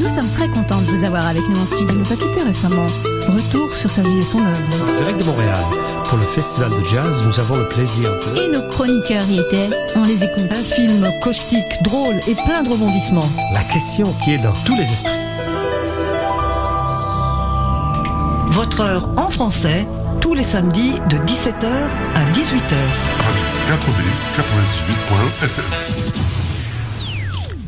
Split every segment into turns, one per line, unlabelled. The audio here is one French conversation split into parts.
Nous sommes très contents de vous avoir avec nous en studio.
Il nous a quittés récemment. Retour sur sa vie et son œuvre.
Direct de Montréal, pour le festival de jazz, nous avons le plaisir de...
Et nos chroniqueurs y étaient. On les écoute.
Un film caustique, drôle et plein de rebondissements.
La question qui est dans tous les esprits.
Votre heure en français, tous les samedis de 17h à 18h.
Radio 4B 98.fm.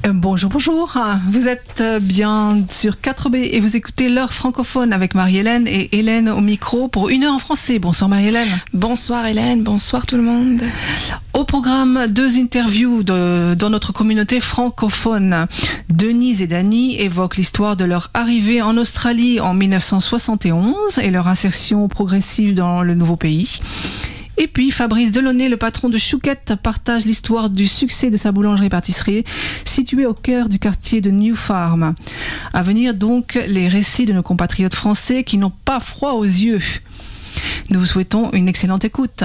Bonjour, bonjour. Vous êtes bien sur 4B et vous écoutez l'heure francophone avec Marie-Hélène et Hélène au micro pour une heure en français. Bonsoir Marie-Hélène.
Bonsoir Hélène, bonsoir tout le monde.
Au programme, deux interviews de, dans notre communauté francophone. Denise et Dany évoquent l'histoire de leur arrivée en Australie en 1971 et leur insertion progressive dans le nouveau pays. Et puis Fabrice Delaunay, le patron de Chouquette, partage l'histoire du succès de sa boulangerie-pâtisserie située au cœur du quartier de New Farm. À venir donc les récits de nos compatriotes français qui n'ont pas froid aux yeux. Nous vous souhaitons une excellente écoute.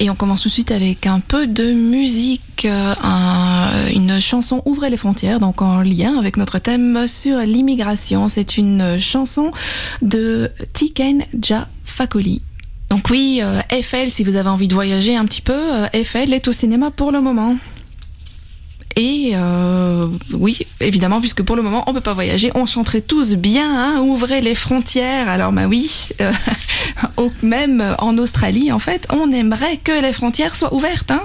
Et on commence tout de suite avec un peu de musique, euh, un- une chanson Ouvrez les frontières, donc en lien avec notre thème sur l'immigration. C'est une chanson de Tiken Jah Fakoly. Donc oui, euh, Eiffel, si vous avez envie de voyager un petit peu, euh, Eiffel est au cinéma pour le moment. Et euh, oui, évidemment, puisque pour le moment on peut pas voyager, on chanterait tous bien, hein, ouvrez les frontières. Alors bah oui, même en Australie, en fait, on aimerait que les frontières soient ouvertes. Hein.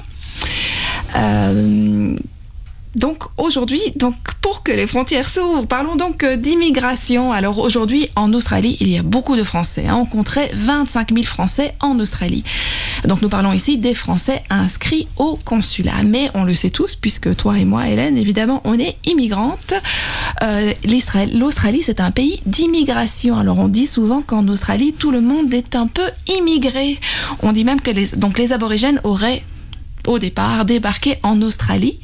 Donc aujourd'hui, donc pour que les frontières s'ouvrent, parlons donc euh, d'immigration. Alors aujourd'hui, en Australie, il y a beaucoup de Français. hein. On compterait 25 000 Français en Australie. Donc nous parlons ici des Français inscrits au consulat. Mais on le sait tous, puisque toi et moi, Hélène, évidemment, on est immigrantes. Euh, L'Australie, c'est un pays d'immigration. Alors on dit souvent qu'en Australie, tout le monde est un peu immigré. On dit même que donc les aborigènes auraient au départ débarqué en Australie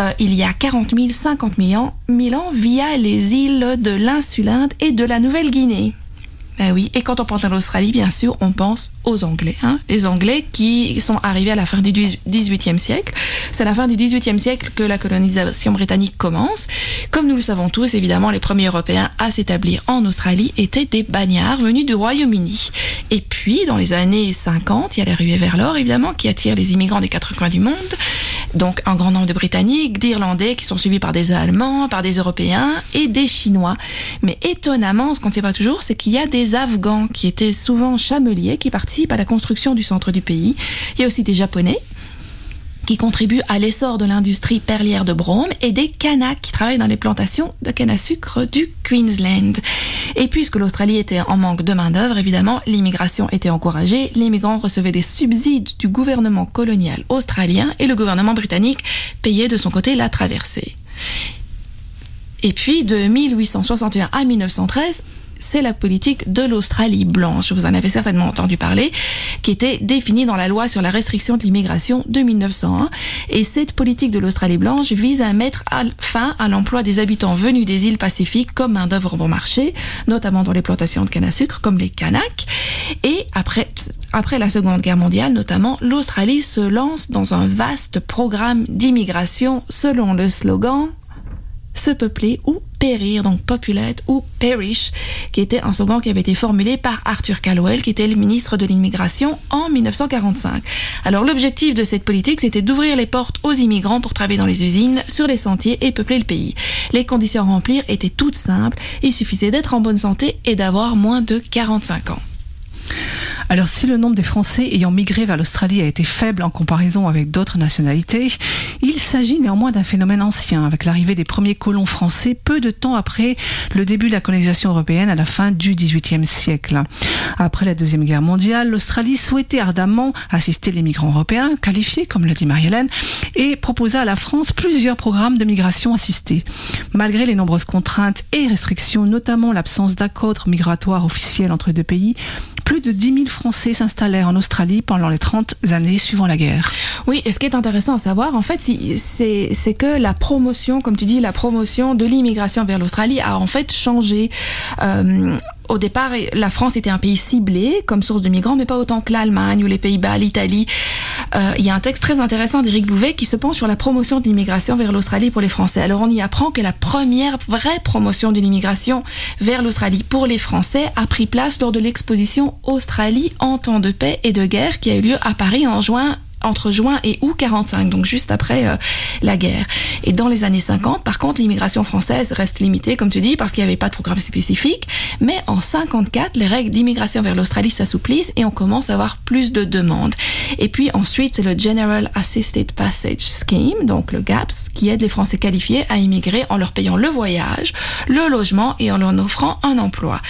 euh, il y a 40 000, 50 000 ans, 1000 ans via les îles de l'Insulinde et de la Nouvelle-Guinée. Ben oui, et quand on pense à l'Australie, bien sûr, on pense aux Anglais. Hein. Les Anglais qui sont arrivés à la fin du XVIIIe siècle. C'est à la fin du XVIIIe siècle que la colonisation britannique commence. Comme nous le savons tous, évidemment, les premiers Européens à s'établir en Australie étaient des bagnards venus du Royaume-Uni. Et puis, dans les années 50, il y a la ruée vers l'or, évidemment, qui attire les immigrants des quatre coins du monde. Donc, un grand nombre de Britanniques, d'Irlandais, qui sont suivis par des Allemands, par des Européens et des Chinois. Mais étonnamment, ce qu'on ne sait pas toujours, c'est qu'il y a des Afghans qui étaient souvent chameliers, qui participent à la construction du centre du pays. Il y a aussi des Japonais qui contribuent à l'essor de l'industrie perlière de Brome et des Kanaks qui travaillent dans les plantations de canne à sucre du Queensland. Et puisque l'Australie était en manque de main-d'œuvre, évidemment, l'immigration était encouragée. Les migrants recevaient des subsides du gouvernement colonial australien et le gouvernement britannique payait de son côté la traversée. Et puis, de 1861 à 1913, c'est la politique de l'Australie blanche. Vous en avez certainement entendu parler, qui était définie dans la loi sur la restriction de l'immigration de 1901. Et cette politique de l'Australie blanche vise à mettre fin à l'emploi des habitants venus des îles Pacifiques comme main d'œuvre bon marché, notamment dans les plantations de canne à sucre, comme les Kanaks. Et après, après la Seconde Guerre mondiale, notamment, l'Australie se lance dans un vaste programme d'immigration selon le slogan se peupler ou périr, donc populate ou perish, qui était un slogan qui avait été formulé par Arthur Caldwell, qui était le ministre de l'immigration en 1945. Alors l'objectif de cette politique, c'était d'ouvrir les portes aux immigrants pour travailler dans les usines, sur les sentiers et peupler le pays. Les conditions à remplir étaient toutes simples, il suffisait d'être en bonne santé et d'avoir moins de 45 ans.
Alors si le nombre des Français ayant migré vers l'Australie a été faible en comparaison avec d'autres nationalités, il s'agit néanmoins d'un phénomène ancien, avec l'arrivée des premiers colons français peu de temps après le début de la colonisation européenne à la fin du XVIIIe siècle. Après la Deuxième Guerre mondiale, l'Australie souhaitait ardemment assister les migrants européens, qualifiés, comme le dit Marie-Hélène, et proposa à la France plusieurs programmes de migration assistée. Malgré les nombreuses contraintes et restrictions, notamment l'absence d'accord migratoire officiel entre deux pays, plus de 10 000 Français s'installèrent en Australie pendant les 30 années suivant la guerre.
Oui, et ce qui est intéressant à savoir, en fait, c'est que la promotion, comme tu dis, la promotion de l'immigration vers l'Australie a en fait changé. Euh, au départ, la France était un pays ciblé comme source de migrants, mais pas autant que l'Allemagne ou les Pays-Bas, l'Italie. Euh, il y a un texte très intéressant d'Éric Bouvet qui se penche sur la promotion de l'immigration vers l'Australie pour les Français. Alors on y apprend que la première vraie promotion de l'immigration vers l'Australie pour les Français a pris place lors de l'exposition Australie en temps de paix et de guerre qui a eu lieu à Paris en juin entre juin et août 45, donc juste après euh, la guerre. Et dans les années 50, par contre, l'immigration française reste limitée, comme tu dis, parce qu'il n'y avait pas de programme spécifique. Mais en 54, les règles d'immigration vers l'Australie s'assouplissent et on commence à avoir plus de demandes. Et puis ensuite, c'est le General Assisted Passage Scheme, donc le GAPS, qui aide les Français qualifiés à immigrer en leur payant le voyage, le logement et en leur offrant un emploi.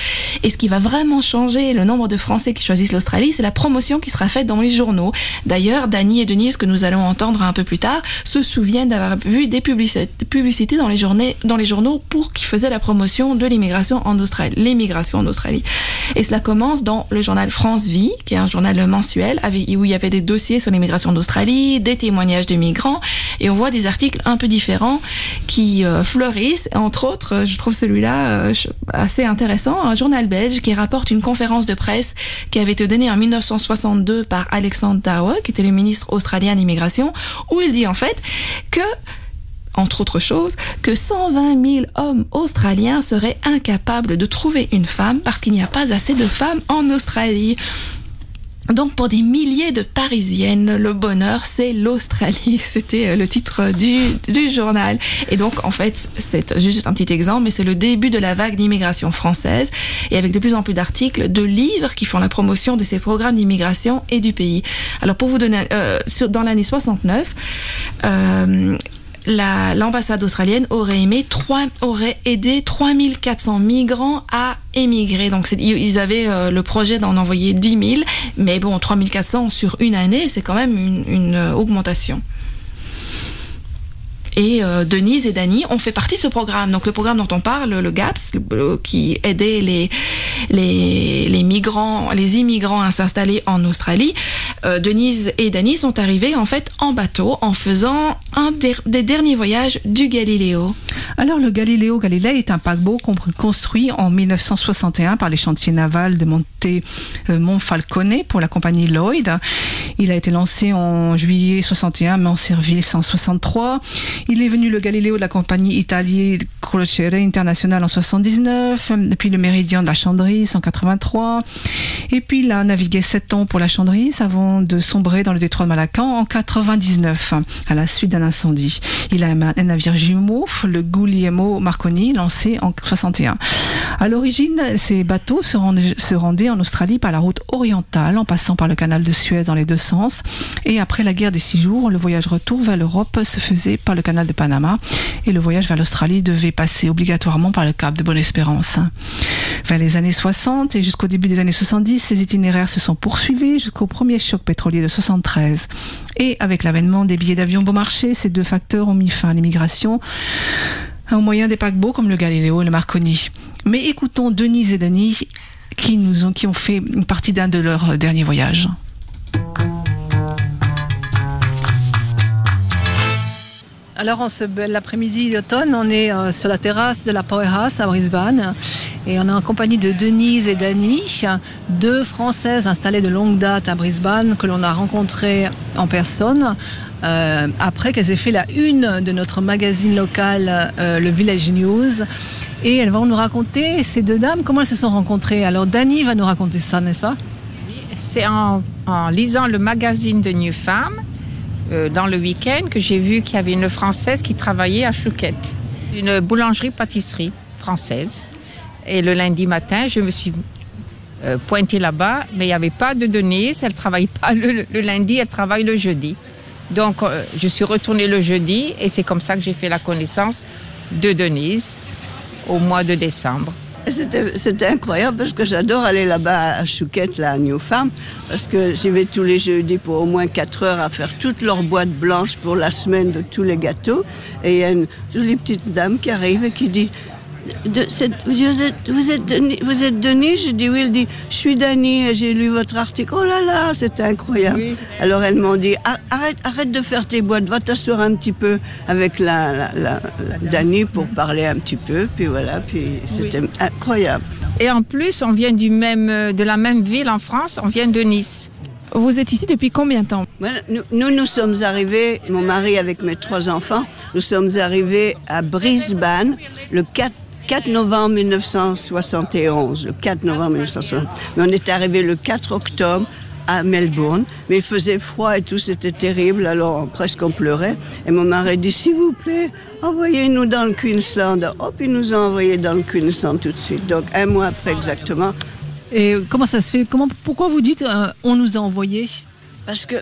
Et ce qui va vraiment changer le nombre de Français qui choisissent l'Australie, c'est la promotion qui sera faite dans les journaux. D'ailleurs, Et Denise, que nous allons entendre un peu plus tard, se souviennent d'avoir vu des publicités dans les, journaux pour qui faisaient la promotion de l'immigration en Australie, l'immigration en Australie. Et cela commence dans le journal France Vie, qui est un journal mensuel où il y avait des dossiers sur l'immigration d'Australie, des témoignages de migrants, et on voit des articles un peu différents qui euh, fleurissent. Entre autres, je trouve celui-là euh, assez intéressant, un journal belge qui rapporte une conférence de presse qui avait été donnée en 1962 par Alexandre Dower, qui était le ministre australien d'immigration, où il dit en fait que entre autres choses, que 120 000 hommes australiens seraient incapables de trouver une femme parce qu'il n'y a pas assez de femmes en Australie. Donc pour des milliers de Parisiennes, le bonheur, c'est l'Australie. C'était euh, le titre du, du journal. Et donc en fait, c'est juste un petit exemple, mais c'est le début de la vague d'immigration française, et avec de plus en plus d'articles, de livres qui font la promotion de ces programmes d'immigration et du pays. Alors pour vous donner, euh, dans l'année 69, euh, l'ambassade australienne aurait aimé 3, aurait aidé 3400 migrants à émigrer. Donc ils avaient euh, le projet d'en envoyer 10 000, mais bon, 3400 sur une année, c'est quand même une, une euh, augmentation. Et euh, Denise et Dany ont fait partie de ce programme. Donc le programme dont on parle, le GAPS, qui aidait les, migrants, les immigrants à s'installer en Australie, euh, Denise et Dany sont arrivés en fait en bateau en faisant un des derniers voyages du Galiléo.
Alors le Galiléo Galilei est un paquebot construit en 1961 par les chantiers navals de Monte euh, Monfalcone pour la compagnie Lloyd. Il a été lancé en juillet 61 mais en service en 63. Il est venu le Galiléo de la compagnie italienne Crociere International en 79, puis le Méridien de la Chandrise en 83, et puis il a navigué 7 ans pour la Chandrise avant de sombrer dans le détroit de Malacan en 99 à la suite d'un incendie. Il a un navire jumeau, le Guglielmo Marconi, lancé en 61. À l'origine, ces bateaux se rendaient, se rendaient en Australie par la route orientale en passant par le canal de Suez dans les deux sens. Et après la guerre des six jours, le voyage retour vers l'Europe se faisait par le canal de Panama et le voyage vers l'Australie devait passer obligatoirement par le Cap de Bonne-Espérance. Vers les années 60 et jusqu'au début des années 70, ces itinéraires se sont poursuivis jusqu'au premier choc pétrolier de 73. Et avec l'avènement des billets d'avion bon marché, ces deux facteurs ont mis fin à l'immigration au moyen des paquebots comme le Galileo et le Marconi. Mais écoutons Denise et Denis qui nous ont, qui ont fait une partie d'un de leurs derniers voyages.
Alors, en ce bel après-midi d'automne, on est euh, sur la terrasse de la Powerhouse à Brisbane et on est en compagnie de Denise et Dani, deux Françaises installées de longue date à Brisbane que l'on a rencontrées en personne euh, après qu'elles aient fait la une de notre magazine local, euh, le Village News. Et elles vont nous raconter, ces deux dames, comment elles se sont rencontrées. Alors, Dani va nous raconter ça, n'est-ce pas?
C'est en, en lisant le magazine de New Farm euh, dans le week-end que j'ai vu qu'il y avait une Française qui travaillait à Chouquette, une boulangerie-pâtisserie française. Et le lundi matin, je me suis euh, pointée là-bas, mais il n'y avait pas de Denise. Elle ne travaille pas le, lundi, elle travaille le jeudi. Donc, euh, je suis retournée le jeudi et c'est comme ça que j'ai fait la connaissance de Denise au mois de décembre.
C'était incroyable parce que j'adore aller là-bas à Chouquette, là, à New Farm, parce que j'y vais tous les jeudis pour au moins 4 heures à faire toutes leurs boîtes blanches pour la semaine de tous les gâteaux. Et il y a une jolie petite dame qui arrive et qui dit de, vous, êtes, vous, êtes Denis, vous êtes Denis Je dis oui. Elle dit Je suis Dani, j'ai lu votre article. Oh là là, c'était incroyable. Alors elles m'ont dit arrête, arrête de faire tes boîtes, va t'asseoir un petit peu avec la, la, Dani pour parler un petit peu. Puis voilà, puis c'était incroyable.
Et en plus, on vient du même, de la même ville en France, on vient de Nice.
Vous êtes ici depuis combien de temps
Voilà, nous, nous, nous sommes arrivés, mon mari avec mes trois enfants, nous sommes arrivés à Brisbane le 4, 4 novembre 1971. Le 4 novembre 1971. Mais on est arrivé le 4 octobre à Melbourne, mais il faisait froid et tout, c'était terrible, alors presque on pleurait. Et mon mari dit, s'il vous plaît, envoyez-nous dans le Queensland. Hop, il nous a envoyés dans le Queensland tout de suite. Donc un mois après exactement,
Et comment ça se fait? Comment, Pourquoi vous dites euh, on nous a envoyés?
Parce que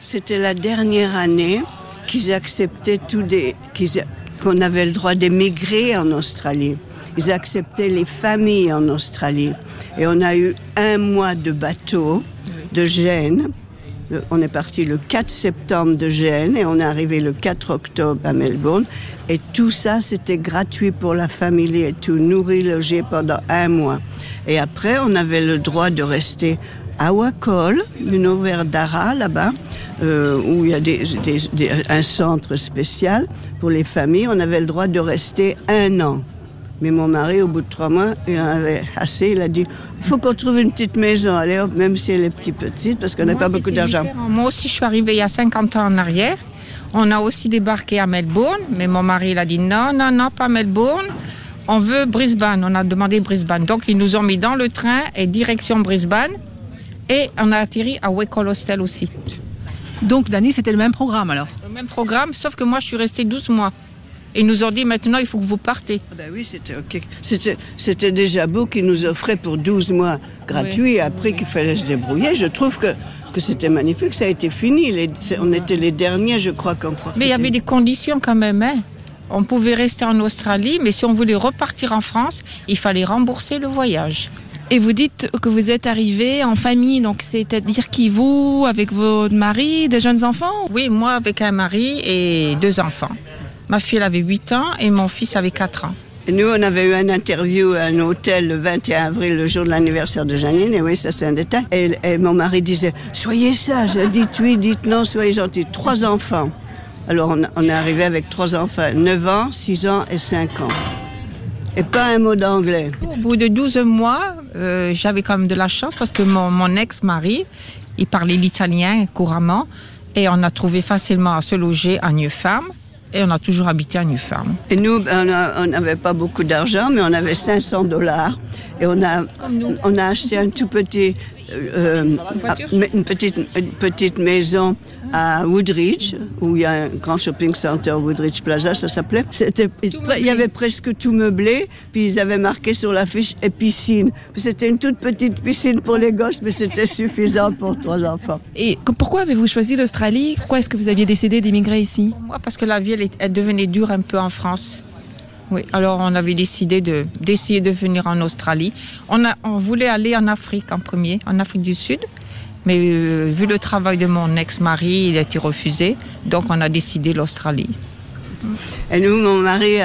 c'était la dernière année qu'ils acceptaient tous des, qu'ils qu'on avait le droit d'émigrer en Australie. Ils acceptaient les familles en Australie. Et on a eu un mois de bateau de Gênes. On est parti le 4 septembre de Gênes et on est arrivé le 4 octobre à Melbourne. Et tout ça, c'était gratuit pour la famille et tout, nourri, logé pendant un mois. Et après, on avait le droit de rester à Wakol, une auvergne d'Ara là-bas, euh, où il y a des, des- des- un centre spécial pour les familles. On avait le droit de rester un an. Mais mon mari, au bout de trois mois, il en avait assez. Il a dit, il faut qu'on trouve une petite maison, allez hop, même si elle est petite petite, parce qu'on n'a pas beaucoup d'argent.
Moi aussi, je suis arrivée il y a 50 ans en arrière. On a aussi débarqué à Melbourne, mais mon mari il a dit non, non, non, pas Melbourne. On veut Brisbane. On a demandé Brisbane. Donc, ils nous ont mis dans le train et direction Brisbane. Et on a atterri à Wakehall Hostel aussi.
Donc, Dani, c'était le même programme alors
Le même programme, sauf que moi, je suis restée 12 mois. Et ils nous ont dit maintenant, il faut que vous partez.
Ah Ben oui, c'était ok. C'était, déjà beau qu'ils nous offraient pour 12 mois gratuits et après qu'il fallait se débrouiller. Je trouve que, que c'était magnifique. Ça a été fini. Les- on était les derniers, je crois, qu'on profitait.
Mais il y avait des conditions quand même. Hein. On pouvait rester en Australie, mais si on voulait repartir en France, il fallait rembourser le voyage.
Et vous dites que vous êtes arrivé en famille, donc c'est-à-dire qui vous, avec votre mari, des jeunes enfants
Oui, moi avec un mari et deux enfants. Ma fille elle avait 8 ans et mon fils avait 4 ans.
Nous, on avait eu un interview à un hôtel le 21 avril, le jour de l'anniversaire de Janine. Et oui, ça c'est un détail. Et, et mon mari disait, soyez sage, dites oui, dites non, soyez gentil. Trois enfants. Alors on, on est arrivé avec trois enfants, 9 ans, 6 ans et 5 ans. Et pas un mot d'anglais.
Au bout de 12 mois, euh, j'avais quand même de la chance parce que mon, mon ex-mari, il parlait l'italien couramment et on a trouvé facilement à se loger à New Farm et on a toujours habité à New Farm.
Et nous, on n'avait pas beaucoup d'argent, mais on avait 500 dollars. Et on a, on a acheté un tout petit, euh,
voiture
ah, une, petite, une petite maison à Woodridge, où il y a un grand shopping center, Woodridge Plaza, ça s'appelait. C'était, il y avait presque tout meublé, puis ils avaient marqué sur l'affiche et piscine. C'était une toute petite piscine pour les gosses, mais c'était suffisant pour trois enfants.
Et pourquoi avez-vous choisi l'Australie? Pourquoi est-ce que vous aviez décidé d'immigrer ici?
Moi, parce que la vie, elle devenait dure un peu en France. Oui, alors on avait décidé de d'essayer de venir en Australie. On voulait aller en Afrique en premier, en Afrique du Sud, mais euh, vu le travail de mon ex-mari, il a été refusé, donc on a décidé l'Australie.
Et nous, mon mari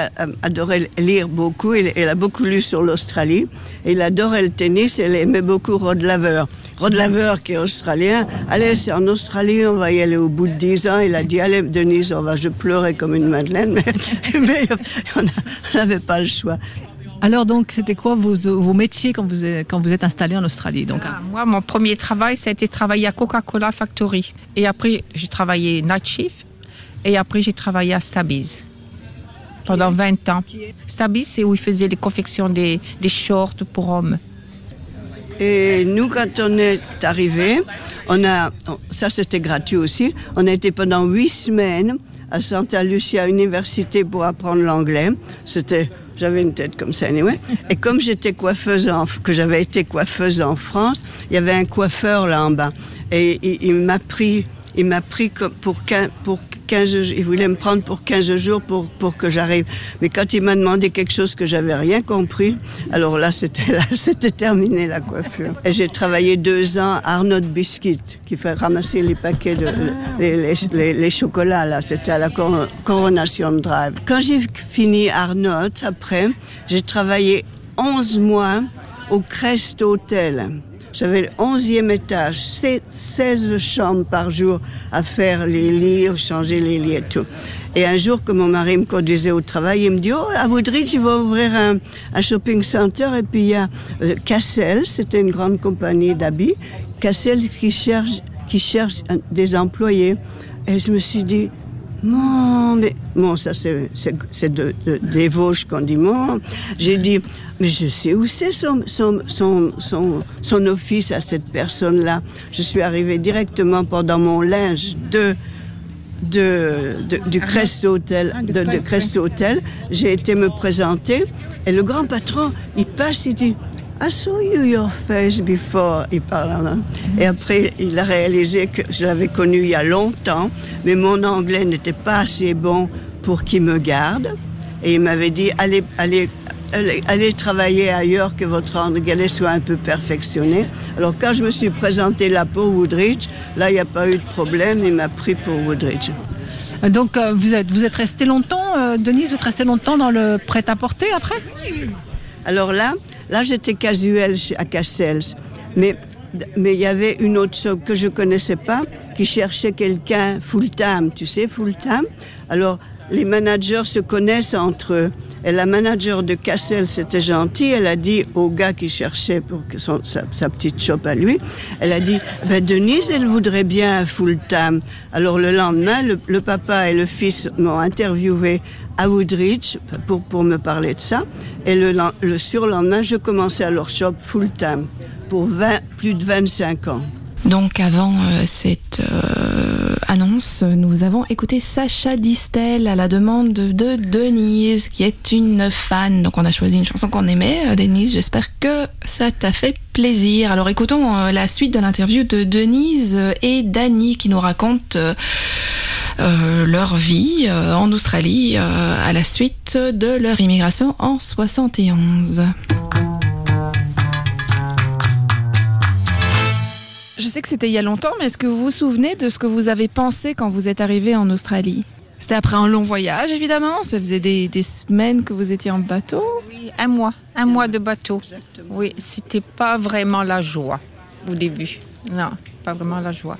adorait lire beaucoup. Il, il a beaucoup lu sur l'Australie. Il adorait le tennis. Et il aimait beaucoup Rod Laver. Rod Laver, qui est australien. Allez, c'est en Australie, on va y aller au bout de 10 ans. Il a dit, allez, Denise, on va. Je pleurais comme une madeleine. Mais, mais on n'avait pas le choix.
Alors, donc, c'était quoi vos, vos métiers quand vous, êtes- quand vous êtes installé en Australie donc,
Ah, moi, mon premier travail, ça a été travailler à Coca-Cola Factory. Et après, j'ai travaillé night shift. Et après, j'ai travaillé à Stabiz pendant 20 ans. Stabiz, c'est où ils faisaient les confections des, shorts pour hommes.
Et nous, quand on est arrivé, on a, ça c'était gratuit aussi, on a été pendant huit semaines à Santa Lucia Université pour apprendre l'anglais. C'était, j'avais une tête comme ça, anyway. Et comme j'étais coiffeuse, que j'avais été coiffeuse en France, il y avait un coiffeur là en bas. Et il, m'a pris, il m'a pris pour 15, pour 15 jours. Il voulait me prendre pour 15 jours pour, pour que j'arrive. Mais quand il m'a demandé quelque chose que j'avais rien compris, alors là, c'était c'était terminé la coiffure. Et j'ai travaillé deux ans à Arnaud Biscuit, qui fait ramasser les paquets de, les, les, les, chocolats, là. C'était à la Cor- Coronation Drive. Quand j'ai fini Arnaud, après, j'ai travaillé 11 mois au Crest Hotel. J'avais le 11e étage, sept- 16 chambres par jour à faire les lits, changer les lits et tout. Et un jour, que mon mari me conduisait au travail, il me dit, oh, à Woodridge, il va ouvrir un, un shopping center. Et puis il y a euh, Cassel, c'était une grande compagnie d'habits, Cassel qui cherche, qui cherche des employés. Et je me suis dit, non, mais bon, ça c'est de, de- des Vosges qu'on dit mon. J'ai dit, mais je sais où c'est son, son, son, son, son office à cette personne-là. Je suis arrivée directement pendant mon linge de de, de- du Crest Hotel,
Ah,
de, de
Crest,
Hotel. J'ai été me présenter et le grand patron, il passe, il dit I saw you your face before. Il parle anglais. Et après, il a réalisé que je l'avais connu il y a longtemps, mais mon anglais n'était pas assez bon pour qu'il me garde. Et il m'avait dit allez, allez, allez, travailler ailleurs que votre anglais soit un peu perfectionné. Alors quand je me suis présentée là pour Woodridge, là il n'y a pas eu de problème, il m'a pris pour Woodridge.
Donc euh, vous êtes, vous êtes resté longtemps, euh, Denise, vous êtes resté longtemps dans le prêt-à-porter après?
Alors là, là j'étais casuel à Cassels, mais mais il y avait une autre chose que je connaissais pas qui cherchait quelqu'un full time, tu sais, full time. Alors les managers se connaissent entre eux. Et la manager de Cassel, c'était gentil, elle a dit au gars qui cherchait pour que son, sa, petite shop à lui, elle a dit, ben Denise, elle voudrait bien un full time. Alors le lendemain, le, papa et le fils m'ont interviewé à Woodridge pour, pour me parler de ça. Et le, le surlendemain, je commençais à leur shop full time pour 20, plus de 25 ans.
Donc avant euh, cette euh, annonce, nous avons écouté Sacha Distel à la demande de, de Denise, qui est une fan. Donc on a choisi une chanson qu'on aimait. Euh, Denise, j'espère que ça t'a fait plaisir. Alors écoutons la suite de l'interview de Denise et Dani qui nous racontent leur vie en Australie à la suite de leur immigration en 71. Sais que c'était il y a longtemps, mais est-ce que vous vous souvenez de ce que vous avez pensé quand vous êtes arrivé en Australie? C'était après un long voyage, évidemment? Ça faisait des, des semaines que vous étiez en bateau?
Oui, un mois, un mois de bateau. Oui, c'était pas vraiment la joie au début. Non, pas vraiment la joie.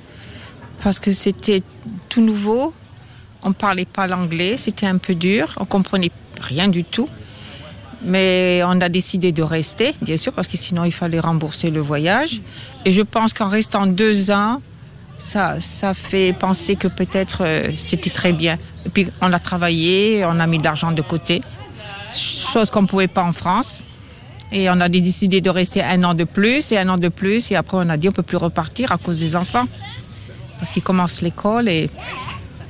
Parce que c'était tout nouveau, on parlait pas l'anglais, c'était un peu dur, on comprenait rien du tout. Mais on a décidé de rester, bien sûr, parce que sinon il fallait rembourser le voyage. Et je pense qu'en restant deux ans, ça, ça fait penser que peut-être euh, c'était très bien. Et puis on a travaillé, on a mis de l'argent de côté, chose qu'on ne pouvait pas en France. Et on a décidé de rester un an de plus et un an de plus. Et après, on a dit on peut plus repartir à cause des enfants. Parce qu'ils commencent l'école et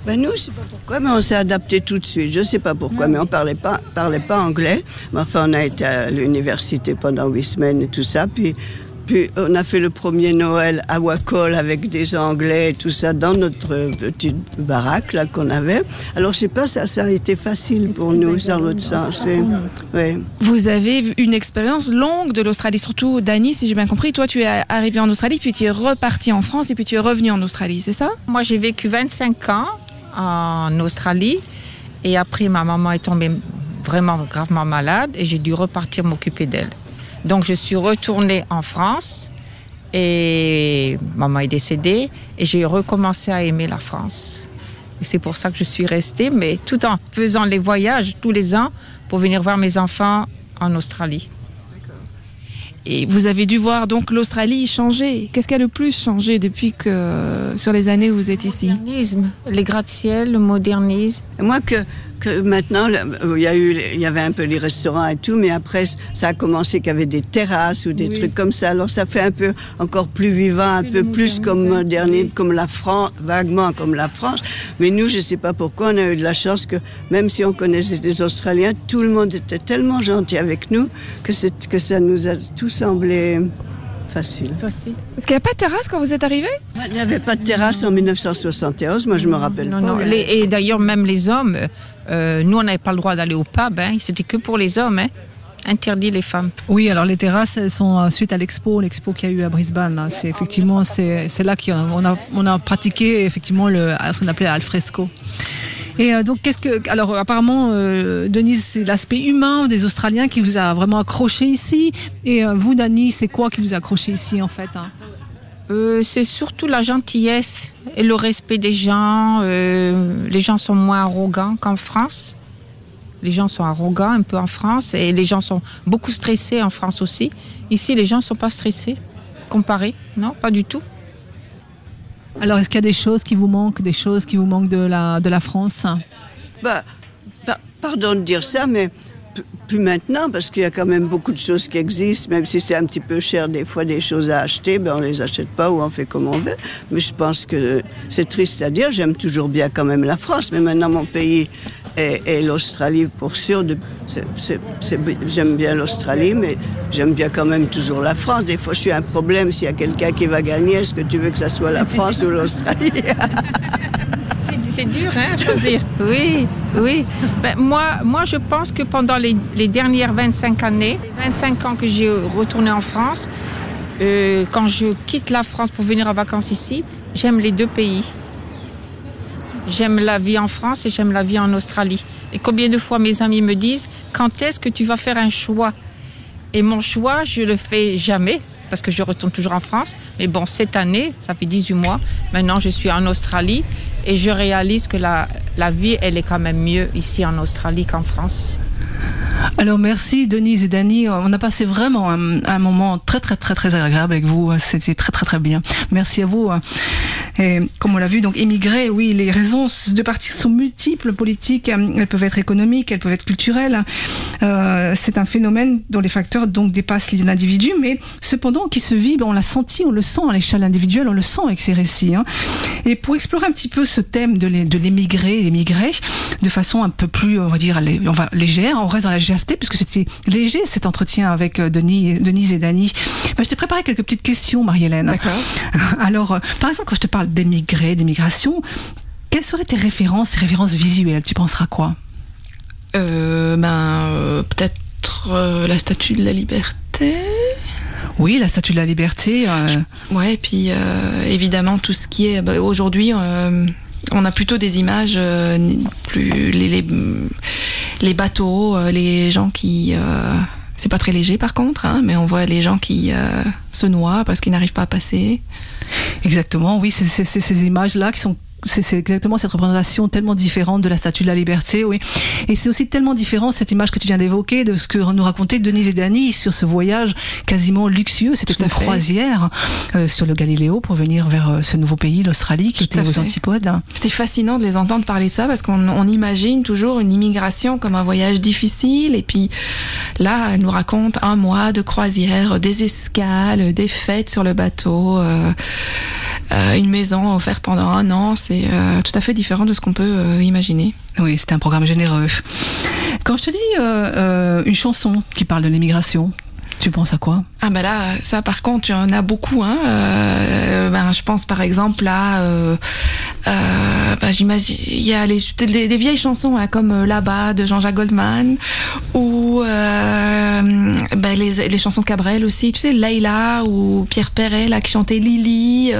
Ben nous, je sais pas pourquoi, mais on s'est adapté tout de suite. Je sais pas pourquoi, mais on parlait pas, parlait pas anglais. Mais enfin, on a été à l'université pendant huit semaines et tout ça. Puis, puis on a fait le premier Noël à Wacol avec des Anglais et tout ça dans notre petite baraque là qu'on avait. Alors je sais pas, ça, ça a été facile pour nous dans l'autre sens. oui. Oui.
Vous avez une expérience longue de l'Australie, surtout Dani, si j'ai bien compris. Toi, tu es arrivé en Australie, puis tu es reparti en France et puis tu es revenu en Australie, c'est ça?
Moi, j'ai vécu 25 ans en Australie. Et après, ma maman est tombée vraiment gravement malade et j'ai dû repartir m'occuper d'elle. Donc, je suis retournée en France et maman est décédée et j'ai recommencé à aimer la France. Et c'est pour ça que je suis restée, mais tout en faisant les voyages tous les ans pour venir voir mes enfants en Australie.
Et vous avez dû voir donc l'Australie changer. Qu'est-ce qui a le plus changé depuis que, sur les années où vous êtes ici?
Modernisme, les gratte-ciel, le modernisme.
Et moi que que maintenant le- il y a eu il y avait un peu les restaurants et tout mais après ça a commencé qu'il y avait des terrasses ou des trucs comme ça. Alors ça fait un peu encore plus vivant un peu plus comme moderne comme la France vaguement comme la France. Mais nous je sais pas pourquoi on a eu de la chance que même si on connaissait des Australiens tout le monde était tellement gentil avec nous que ça nous a tout semblé facile.
Parce qu'il n'y a pas de terrasse quand vous êtes arrivé
Il n'y avait pas de terrasse en 1971 moi je me rappelle
Non,
pas.
non. Les- et d'ailleurs, même les hommes, euh, nous, on n'avait pas le droit d'aller au pub. Hein. C'était que pour les hommes. Hein. Interdit les femmes.
Oui, alors les terrasses, elles sont euh, suite à l'expo, l'expo qu'il y a eu à Brisbane. C'est effectivement, c'est là qu'on a, on a pratiqué effectivement ce qu'on appelait al fresco. Et euh, donc, qu'est-ce que, alors apparemment, Denise, c'est l'aspect humain des Australiens qui vous a vraiment accroché ici. Et vous, Dani, c'est quoi qui vous a accroché ici en fait hein?
Euh, c'est surtout la gentillesse et le respect des gens. Euh, les gens sont moins arrogants qu'en France. Les gens sont arrogants un peu en France et les gens sont beaucoup stressés en France aussi. Ici, les gens ne sont pas stressés, comparé. Non, pas du tout.
Alors, est-ce qu'il y a des choses qui vous manquent, des choses qui vous manquent de la, de la France?
Bah, bah, pardon de dire ça, mais plus maintenant, parce qu'il y a quand même beaucoup de choses qui existent, même si c'est un petit peu cher des fois des choses à acheter, ben on les achète pas ou on fait comme on veut. Mais je pense que c'est triste à dire, j'aime toujours bien quand même la France, mais maintenant mon pays est, l'Australie pour sûr. j'aime bien l'Australie, mais j'aime bien quand même toujours la France. Des fois, je suis un problème s'il y a quelqu'un qui va gagner. Est-ce que tu veux que ça soit la France ou l'Australie?
C'est dur, hein, choisir. Oui, oui. Ben, moi, je pense que pendant les, les dernières 25 années, les 25 ans que j'ai retourné en France, euh, quand je quitte la France pour venir en vacances ici, j'aime les deux pays. J'aime la vie en France et j'aime la vie en Australie. Et combien de fois mes amis me disent, quand est-ce que tu vas faire un choix? Et mon choix, je le fais jamais parce que je retourne toujours en France. Mais bon, cette année, ça fait 18 mois, maintenant je suis en Australie et je réalise que la, vie, elle est quand même mieux ici en Australie qu'en France.
Alors merci Denise et Dani, on a passé vraiment un, un moment très très très très agréable avec vous, c'était très très très bien. Merci à vous. Et comme on l'a vu, donc émigrer, oui, les raisons de partir sont multiples, politiques, elles peuvent être économiques, elles peuvent être culturelles. Euh, c'est un phénomène dont les facteurs donc dépassent l'individu, mais cependant qui se vit, ben, on l'a senti, on le sent à l'échelle individuelle, on le sent avec ces récits. hein. Et pour explorer un petit peu ce thème de l'é- de l'émigré, d'émigrer, de façon un peu plus, on va dire, lé- on va légère, on reste dans la GFT puisque c'était léger cet entretien avec euh, Denis, Denise et Dany. Ben, je t'ai préparé quelques petites questions, Marie-Hélène.
D'accord.
Alors, euh, par exemple, quand je te parle d'émigrer, d'émigration, quelles seraient tes références, tes références visuelles? Tu penseras quoi?
Euh, ben, euh, peut-être euh, la statue de la liberté.
Oui, la Statue de la Liberté. euh,
Ouais, et puis euh, évidemment tout ce qui est. bah, Aujourd'hui, euh, on a plutôt des images plus les, les, les bateaux, les gens qui. C'est pas très léger par contre, hein, mais on voit les gens qui euh, se noient parce qu'ils n'arrivent pas à passer.
Exactement, oui, c'est ces images-là qui sont c'est exactement cette représentation tellement différente de la Statue de la Liberté, oui. Et c'est aussi tellement différent cette image que tu viens d'évoquer de ce que nous racontaient Denise et Dany sur ce voyage quasiment luxueux. C'était une
fait.
croisière euh, sur le Galiléo pour venir vers euh, ce nouveau pays, l'Australie, qui
Tout
était aux antipodes.
C'était fascinant de les entendre parler de ça parce qu'on on imagine toujours une immigration comme un voyage difficile et puis là, elle nous raconte un mois de croisière, des escales, des fêtes sur le bateau, euh, euh, une maison offerte pendant un an. C'est euh, tout à fait différent de ce qu'on peut euh, imaginer.
Oui, c'était un programme généreux. Quand je te dis euh, une chanson qui parle de l'immigration, tu penses à quoi?
Ah ben là, ça par contre, il y en a beaucoup. Hein. Euh, ben, je pense par exemple à, euh, euh, ben, j'imagine, il y a les, des, des vieilles chansons là, comme Là-bas de Jean-Jacques Goldman ou ben, les, les chansons Cabrel aussi. Tu sais, Leila ou Pierre Perret là qui chantait Lily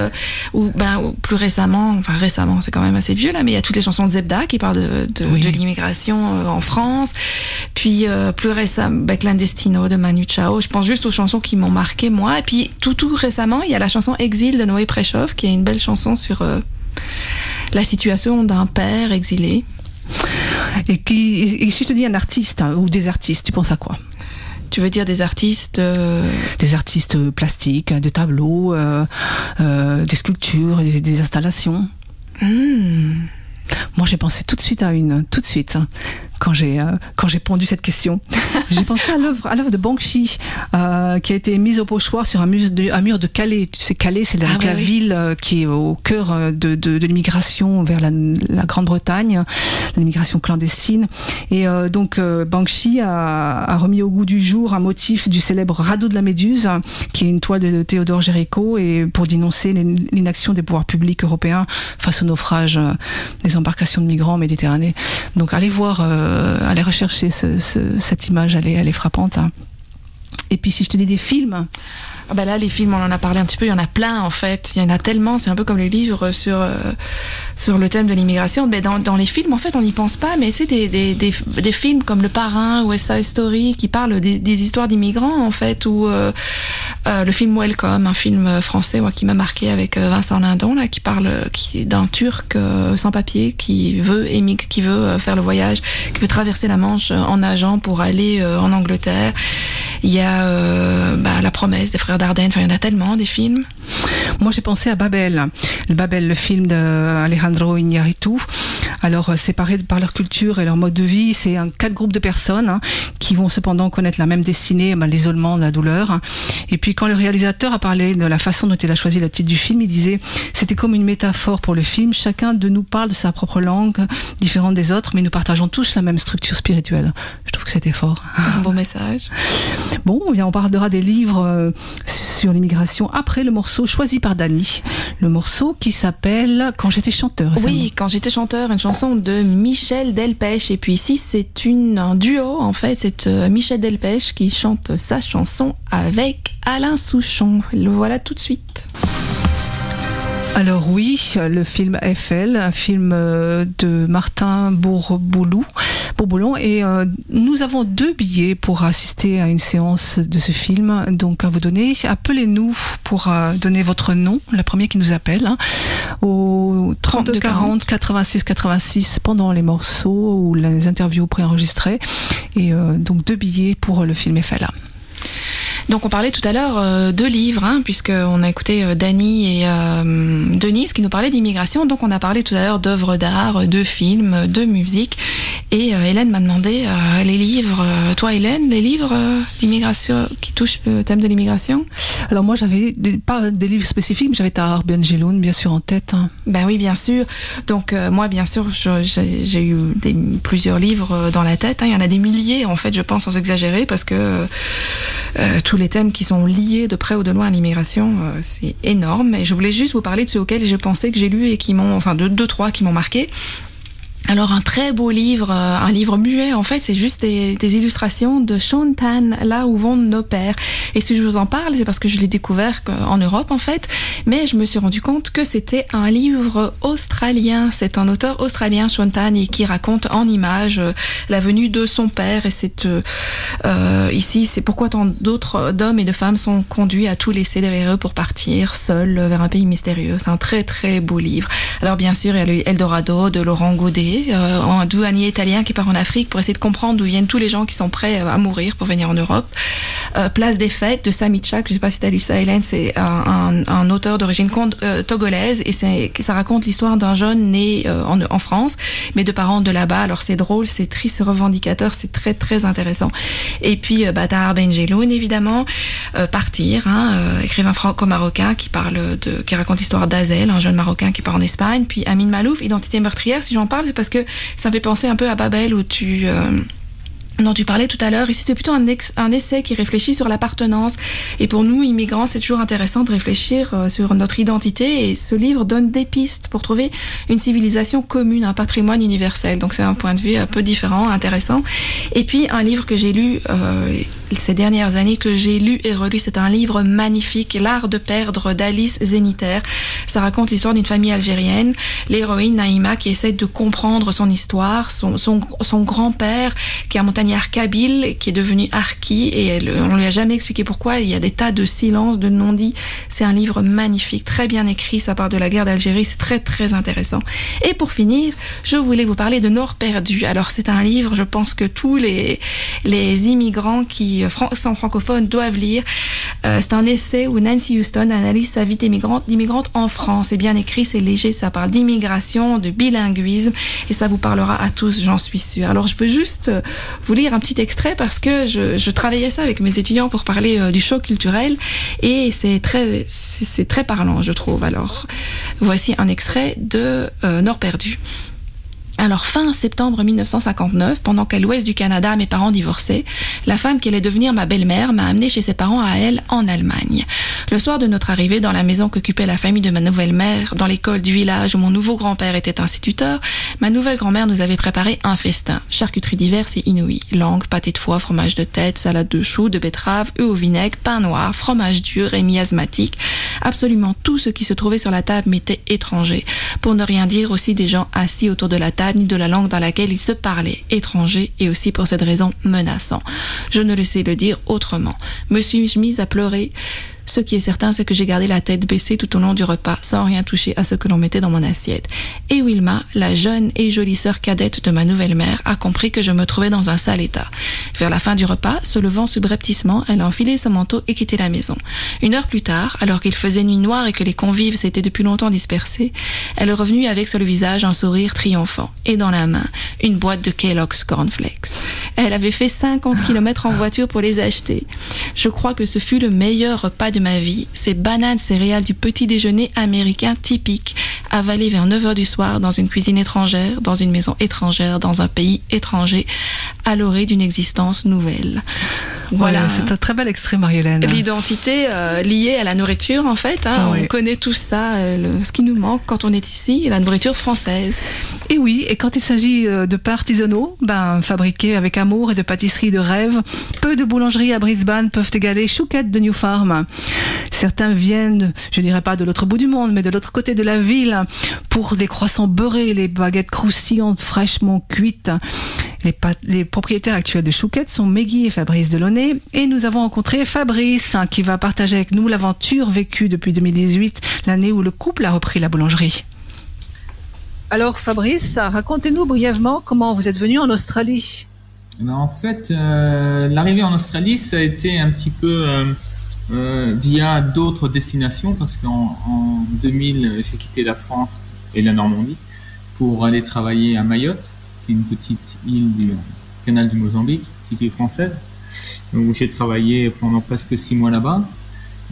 ou ben ou plus récemment, enfin récemment, c'est quand même assez vieux là, mais il y a toutes les chansons de Zebda qui parlent de, de,
Oui.
de l'immigration en France. Puis plus récemment, Clandestino de Manu Chao. Je pense juste aux chansons qui m'ont marqué moi. Et puis tout tout récemment, il y a la chanson Exil de Noé Préchoff, qui est une belle chanson sur euh, la situation d'un père exilé.
et, qui, et si je te dis un artiste hein, ou des artistes, tu penses à quoi?
Tu veux dire des artistes euh,
Des artistes plastiques, de tableaux, euh, euh, des sculptures, des, des installations?
Hmm,
Moi, j'ai pensé tout de suite à une, tout de suite, hein, quand j'ai euh, quand j'ai pondu cette question. j'ai pensé à l'œuvre à l'œuvre de Banksy, euh, qui a été mise au pochoir sur un mur de, un mur de Calais. Tu sais, Calais, c'est la,
Ah oui,
la
oui.
ville euh, qui est au cœur de, de, de l'immigration vers la, la Grande-Bretagne, l'immigration clandestine. Et euh, donc, Banksy a, a remis au goût du jour un motif du célèbre radeau de la Méduse, qui est une toile de Théodore Géricault, et pour dénoncer l'in- l'inaction des pouvoirs publics européens face au naufrage des embarcations de migrants en Méditerranée. Donc allez voir, euh, allez rechercher ce- ce- cette image, elle est, elle est frappante. hein. Et puis si je te dis des films
ah bah là, les films, on en a parlé un petit peu, il y en a plein en fait. Il y en a tellement, c'est un peu comme les livres sur, euh, sur le thème de l'immigration. Mais dans, dans les films, en fait, on n'y pense pas, mais c'est des, des, des, films comme Le Parrain ou Side Story qui parlent des, des histoires d'immigrants en fait, ou euh, euh, le film Welcome, un film français moi, qui m'a marqué avec Vincent Lindon, là, qui parle qui, d'un Turc sans papier qui veut émigrer, qui veut faire le voyage, qui veut traverser la Manche en nageant pour aller en Angleterre. Il y a bah, La promesse des frères Dardenne, enfin, il y en a tellement des films.
Moi, j'ai pensé à Babel. Le Babel, le film d'Alejandro Iñárritu. Alors, euh, séparés par leur culture et leur mode de vie, c'est un quatre groupes de personnes hein, qui vont cependant connaître la même destinée, ben, l'isolement, la douleur. Et puis, quand le réalisateur a parlé de la façon dont il a choisi la titre du film, il disait c'était comme une métaphore pour le film. Chacun de nous parle de sa propre langue, différente des autres, mais nous partageons tous la même structure spirituelle. Je trouve que c'était fort.
Un bon message.
Bon, bien, on parlera des livres euh, sur l'immigration après le morceau choisi par Dany. Le morceau qui s'appelle Quand j'étais chanteur.
Oui, Quand j'étais chanteur, une chanson de Michel Delpech. Et puis ici, c'est une, un duo, en fait. C'est euh, Michel Delpech qui chante sa chanson avec Alain Souchon. Le voilà tout de suite.
Alors oui, le film Eiffel, un film euh, de Martin Bourboulou, Bourboulon, et euh, nous avons deux billets pour assister à une séance de ce film, donc à vous donner. Appelez-nous pour euh, donner votre nom, la première qui nous appelle, hein, au 32 40 86 86 pendant les morceaux ou les interviews préenregistrées, et donc deux billets pour le film Eiffel.
Donc on parlait tout à l'heure euh, de livres, hein, puisqu'on a écouté euh, Dany et euh, Denise qui nous parlaient d'immigration. Donc on a parlé tout à l'heure d'œuvres d'art, de films, de musique. Et euh, Hélène m'a demandé les livres, toi Hélène, les livres d'immigration qui touchent le thème de l'immigration?
Alors moi j'avais pas des livres spécifiques, mais j'avais Tahar Ben Jeloun bien sûr en tête. Hein.
Ben oui, bien sûr. Donc moi bien sûr j'ai eu des, plusieurs livres dans la tête. Hein. Il y en a des milliers en fait, je pense, sans exagérer, parce que tous les thèmes qui sont liés de près ou de loin à l'immigration, euh, c'est énorme. Et je voulais juste vous parler de ceux auxquels j'ai pensé que j'ai lu et qui m'ont, enfin, deux, deux, trois qui m'ont marqué. Alors un très beau livre, euh, un livre muet en fait, c'est juste des, des, illustrations de Sean Tan, là où vont nos pères. Et si je vous en parle, c'est parce que je l'ai découvert en Europe en fait, mais je me suis rendu compte que c'était un livre australien. C'est un auteur australien, Sean Tan, et qui raconte en images euh, la venue de son père. Et c'est euh, euh ici, c'est pourquoi tant d'autres d'hommes et de femmes sont conduits à tout laisser derrière eux pour partir seuls vers un pays mystérieux. C'est un très très beau livre. Alors bien sûr, il y a Eldorado de Laurent Godet euh, un douanier italien qui part en Afrique pour essayer de comprendre d'où viennent tous les gens qui sont prêts à mourir pour venir en Europe. Euh, Place des Fêtes de Sami Chak, je sais pas si tu as lu ça Hélène, c'est un, auteur d'origine euh, togolaise et ça raconte l'histoire d'un jeune né euh, en, en, France, mais de parents de là-bas. Alors c'est drôle, c'est triste, c'est revendicateur, c'est très très intéressant. Et puis euh, Batar Benjeloun évidemment, Partir, hein, écrivain franco-marocain qui parle de, qui raconte l'histoire d'Azel, un jeune marocain qui part en Espagne. Puis Amin Malouf, Identité meurtrière. Si j'en parle, c'est parce que ça me fait penser un peu à Babel où tu dont tu parlais tout à l'heure. Ici, c'est plutôt un, un, essai qui réfléchit sur l'appartenance. Et pour nous, immigrants, c'est toujours intéressant de réfléchir euh, sur notre identité. Et ce livre donne des pistes pour trouver une civilisation commune, un patrimoine universel. Donc c'est un point de vue un peu différent, intéressant. Et puis un livre que j'ai lu euh, ces dernières années, que j'ai lu et relu, c'est un livre magnifique, L'art de perdre d'Alice Zéniter. Ça raconte l'histoire d'une famille algérienne, l'héroïne Naïma qui essaie de comprendre son histoire, son, grand-père qui est un montagnard kabyle, qui est devenu harki et elle, on lui a jamais expliqué pourquoi. Il y a des tas de silences, de non-dits. C'est un livre magnifique, très bien écrit. Ça part de la guerre d'Algérie. C'est très très intéressant. Et pour finir, je voulais vous parler de Nord perdu. Alors c'est un livre, je pense que tous les les immigrants qui sont francophones doivent lire. Euh, c'est un essai où Nancy Houston analyse sa vie d'immigrante, en France. C'est bien écrit, c'est léger, ça parle d'immigration, de bilinguisme et ça vous parlera à tous, j'en suis sûre. Alors je veux juste euh, vous lire un petit extrait parce que je, travaillais ça avec mes étudiants pour parler euh, du choc culturel et c'est très c'est très parlant, je trouve. Alors voici un extrait de Nord perdu. Alors fin septembre 1959, pendant qu'à l'ouest du Canada mes parents divorçaient, la femme qui allait devenir ma belle-mère m'a amenée chez ses parents à elle en Allemagne. Le soir de notre arrivée dans la maison qu'occupait la famille de ma nouvelle mère, dans l'école du village où mon nouveau grand-père était instituteur, ma nouvelle grand-mère nous avait préparé un festin, charcuterie diverses et inouïes, langue, pâté de foie, fromage de tête, salade de choux, de betterave, œufs au vinaigre, pain noir, fromage dur et miasmatique. Absolument tout ce qui se trouvait sur la table m'était étranger, pour ne rien dire aussi des gens assis autour de la table ni de la langue dans laquelle ils se parlaient, étranger et aussi pour cette raison menaçant. Je ne le sais le dire autrement. Me suis-je mise à pleurer? Ce qui est certain, c'est que j'ai gardé la tête baissée tout au long du repas, sans rien toucher à ce que l'on mettait dans mon assiette. Et Wilma, la jeune et jolie sœur cadette de ma nouvelle mère, a compris que je me trouvais dans un sale état. Vers la fin du repas, se levant subrepticement, elle a enfilé son manteau et quitté la maison. Une heure plus tard, alors qu'il faisait nuit noire et que les convives s'étaient depuis longtemps dispersés, elle est revenue avec sur le visage un sourire triomphant et dans la main une boîte de Kellogg's Cornflakes. Elle avait fait 50 km en voiture pour les acheter. Je crois que ce fut le meilleur repas de ma vie, ces bananes céréales du petit déjeuner américain typique, avalées vers 9 heures du soir dans une cuisine étrangère, dans une maison étrangère, dans un pays étranger, à l'orée d'une existence nouvelle.
Voilà, c'est un très bel extrait, Marie-Hélène.
L'identité euh, liée à la nourriture, en fait. Hein. On connaît tout ça, euh, le- ce qui nous manque quand on est ici, la nourriture française.
Et oui, et quand il s'agit euh, de pains artisanaux, ben, fabriqués avec amour et de pâtisseries de rêve, peu de boulangeries à Brisbane peuvent égaler Chouquette de New Farm. Certains viennent, je dirais pas de l'autre bout du monde, mais de l'autre côté de la ville, pour des croissants beurrés, les baguettes croustillantes fraîchement cuites. Les, propriétaires actuels de Chouquette sont Meggy et Fabrice Delaunay, et nous avons rencontré Fabrice, hein, qui va partager avec nous l'aventure vécue depuis 2018, l'année où le couple a repris la boulangerie.
Alors Fabrice, racontez-nous brièvement comment vous êtes venu en Australie.
Ben, en fait, euh, l'arrivée en Australie, ça a été un petit peu euh, euh, via d'autres destinations, parce qu'en en 2000, j'ai quitté la France et la Normandie pour aller travailler à Mayotte, qui est une petite île du canal du Mozambique, petite île française, où j'ai travaillé pendant presque six mois là-bas.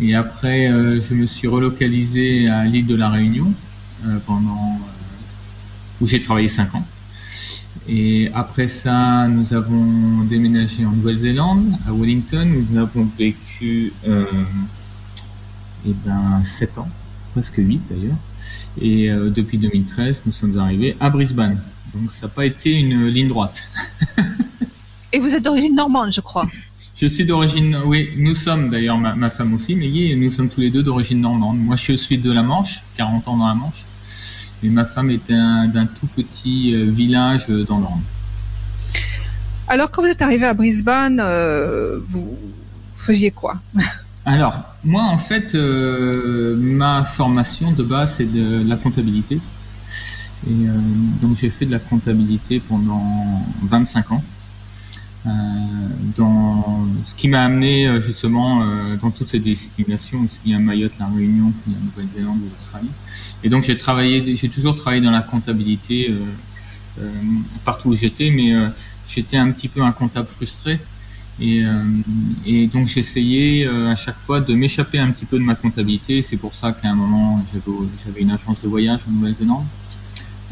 Et après, euh, je me suis relocalisé à l'île de la Réunion euh, pendant où j'ai travaillé cinq ans. Et après ça, nous avons déménagé en Nouvelle-Zélande, à Wellington, où nous avons vécu euh, eh ben, 7 ans, presque 8 d'ailleurs. Et euh, depuis 2013, nous sommes arrivés à Brisbane. Donc ça n'a pas été une ligne droite.
Et vous êtes d'origine normande, je crois.
Je suis d'origine, oui, nous sommes d'ailleurs, ma, ma femme aussi, Meggy, et nous sommes tous les deux d'origine normande. Moi, je suis de la Manche, 40 ans dans la Manche, et ma femme est d'un tout petit euh, village euh, dans l'Orne.
Alors quand vous êtes arrivé à Brisbane, euh, vous faisiez quoi?
Alors, moi, en fait, euh, ma formation de base, c'est de la comptabilité. Et euh, donc, j'ai fait de la comptabilité pendant 25 ans. Euh, dans ce qui m'a amené euh, justement euh, dans toutes ces destinations, aussi bien Mayotte, la Réunion, la Nouvelle-Zélande ou l'Australie. Et donc j'ai travaillé, j'ai toujours travaillé dans la comptabilité partout où j'étais, mais j'étais un petit peu un comptable frustré. Et, euh, et donc j'essayais euh, à chaque fois de m'échapper un petit peu de ma comptabilité. C'est pour ça qu'à un moment j'avais une agence de voyage en Nouvelle-Zélande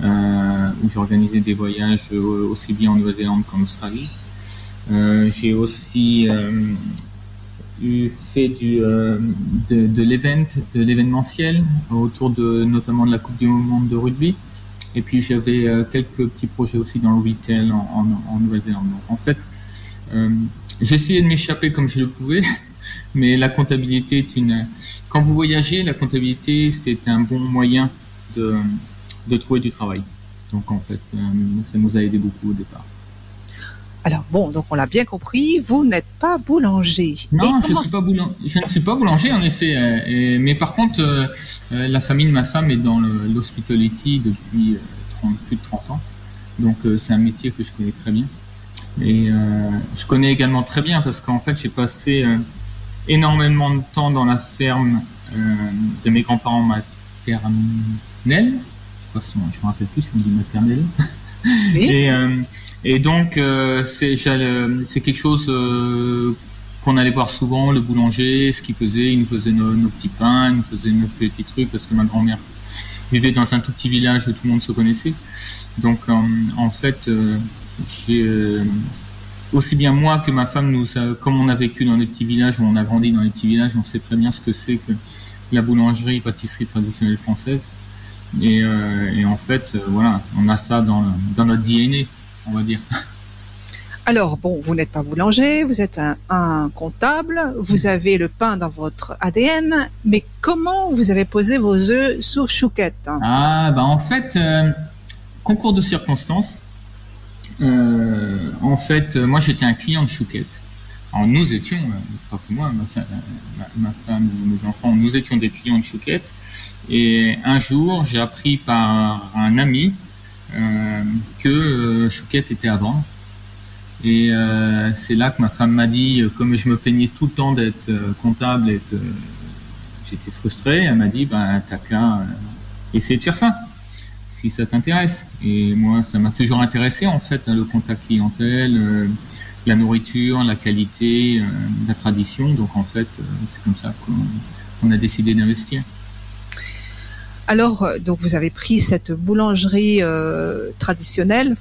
euh, où j'organisais des voyages aussi bien en Nouvelle-Zélande qu'en Australie. Euh, j'ai aussi euh, eu fait du euh, de, l'événementiel autour de notamment de la Coupe du Monde de rugby. Et puis j'avais quelques petits projets aussi dans le retail en, Nouvelle-Zélande. En fait, euh, essayé de m'échapper comme je le pouvais, mais la comptabilité est une. Quand vous voyagez, la comptabilité c'est un bon moyen de, de trouver du travail. Donc en fait, ça nous a aidé beaucoup au départ.
Alors bon, donc on l'a bien compris, vous n'êtes pas boulanger.
Non, je,
comment
suis pas boulan- je ne suis pas boulanger en effet, euh, et- mais par contre, euh, euh, la famille de ma femme est dans l'hospitality depuis euh, 30 plus de 30 ans, donc c'est un métier que je connais très bien. Et je connais également très bien parce qu'en fait j'ai passé énormément de temps dans la ferme de mes grands-parents maternels. Je sais pas si on- je me rappelle plus si on dit maternelle.
Oui.
Et, et donc euh, c'est quelque chose euh, qu'on allait voir souvent, le boulanger, ce qu'il faisait, il nous faisait nos, petits pains, il nous faisait nos petits trucs parce que ma grand-mère vivais dans un tout petit village où tout le monde se connaissait. Donc en fait, j'ai aussi bien moi que ma femme, nous, comme on a vécu dans des petits villages, où on a grandi dans les petits villages, on sait très bien ce que c'est que la boulangerie, pâtisserie traditionnelle française. Et, et en fait, voilà, on a ça dans, dans notre DNA, on va dire.
Alors, bon, vous n'êtes pas boulanger, vous êtes un, comptable, vous avez le pain dans votre ADN, mais comment vous avez posé vos œufs sur chouquette?
Ah, bah en fait, euh, concours de circonstances. Euh, en fait, euh, moi j'étais un client de chouquette. Alors, nous étions, pas que moi, ma, femme et mes enfants, nous étions des clients de chouquette. Et un jour, j'ai appris par un ami que chouquette était vendre. Et euh, c'est là que ma femme m'a dit, euh, comme je me plaignais tout le temps d'être euh, comptable et que j'étais frustré, elle m'a dit, ben, t'as qu'à essayer de faire ça, si ça t'intéresse. Et moi, ça m'a toujours intéressé, en fait, hein, le contact clientèle, la nourriture, la qualité, la tradition. Donc, en fait, c'est comme ça qu'on a décidé d'investir.
Alors, donc vous avez pris cette boulangerie traditionnelle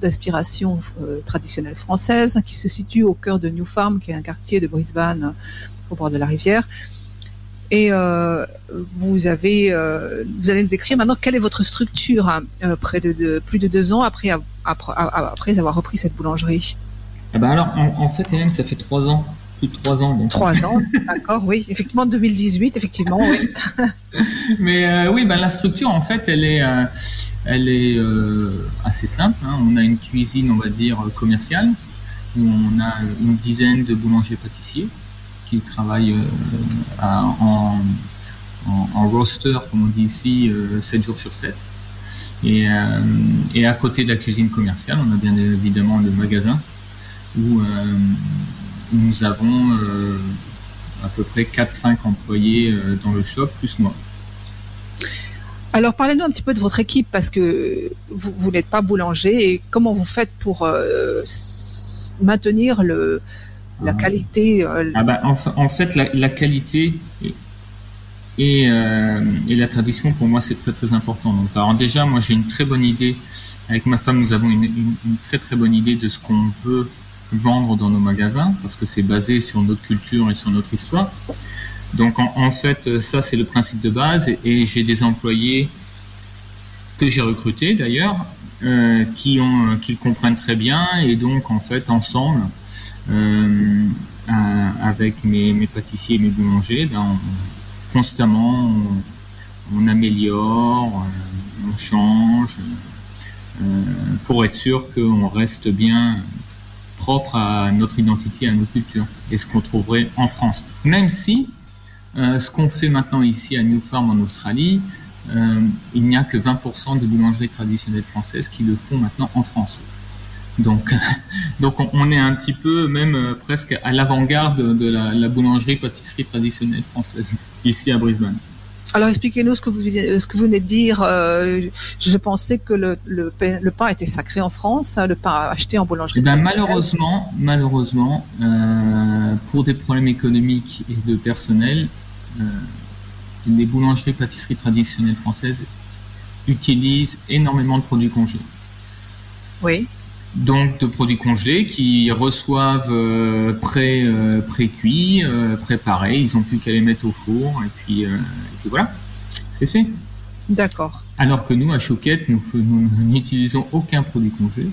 d'inspiration euh, traditionnelle française qui se situe au cœur de New Farm, qui est un quartier de Brisbane euh, au bord de la rivière. Et euh, vous avez, allez nous décrire maintenant quelle est votre structure hein, près de, plus de deux ans après, avoir repris cette boulangerie.
Eh ben alors, en, fait, Hélène, ça fait trois ans plus de trois ans.
Trois ans, d'accord, oui. Effectivement, 2018, effectivement, oui.
Mais oui, ben, la structure, en fait, elle est, elle est euh, assez simple. Hein. On a une cuisine, on va dire, commerciale, où on a une dizaine de boulangers-pâtissiers qui travaillent euh, en, roster, comme on dit ici, 7 euh, jours sur 7. Et, à côté de la cuisine commerciale, on a bien évidemment le magasin où nous avons à peu près 4-5 employés dans le shop, plus moi.
Alors parlez-nous un petit peu de votre équipe parce que vous, n'êtes pas boulanger et comment vous faites pour euh, maintenir le, la ah. qualité
euh, ah bah, en, fait, la, qualité et, euh, et, la tradition pour moi c'est très très important. Donc alors déjà moi j'ai une très bonne idée avec ma femme nous avons une, très très bonne idée de ce qu'on veut vendre dans nos magasins parce que c'est basé sur notre culture et sur notre histoire. Donc en, fait, ça c'est le principe de base et, j'ai des employés que j'ai recrutés d'ailleurs euh, qui ont comprennent très bien et donc en fait ensemble euh, avec mes, pâtissiers et mes boulangers, ben, constamment on, améliore, euh, on change pour être sûr qu'on reste bien propre à notre identité, à nos cultures et ce qu'on trouverait en France. Même si euh, ce qu'on fait maintenant ici à New Farm en Australie, euh, il n'y a que 20% de boulangeries traditionnelles françaises qui le font maintenant en France. Donc, donc on, est un petit peu même euh, presque à l'avant-garde de la, boulangerie-pâtisserie traditionnelle française ici à Brisbane.
Alors expliquez-nous ce que vous ce que vous venez de dire. je pensais que le, le, pain était sacré en France, hein, le pain acheté en boulangerie.
Eh ben, malheureusement, malheureusement, pour des problèmes économiques et de personnel, euh, les boulangeries pâtisseries traditionnelles françaises utilisent énormément de produits congelés.
Oui.
Donc de produits congelés qui reçoivent euh, pré, euh, cuits préparés. Ils n'ont plus qu'à les mettre au four et puis, voilà, c'est fait.
D'accord.
Alors que nous, à Chouquette, nous n'utilisons aucun produit congelé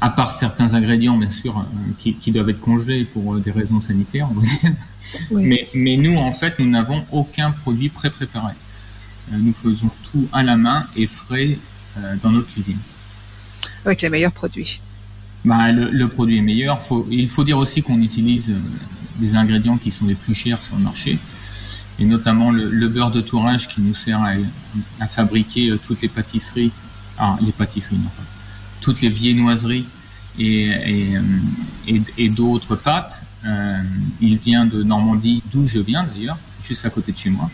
à part certains ingrédients, bien sûr, euh, qui, doivent être congelés pour euh, des raisons sanitaires, mais, mais, nous, en fait, nous n'avons aucun produit pré-préparé. Euh, nous faisons tout à la main et frais dans notre cuisine.
Avec les meilleurs produits.
Bah, le, produit est meilleur. il faut dire aussi qu'on utilise des ingrédients qui sont les plus chers sur le marché, et notamment le, beurre de tourage qui nous sert à, fabriquer toutes les pâtisseries. Ah, les pâtisseries, non, toutes les viennoiseries et, et, euh, d'autres pâtes. Euh, il vient de Normandie, d'où je viens d'ailleurs, juste à côté de chez moi,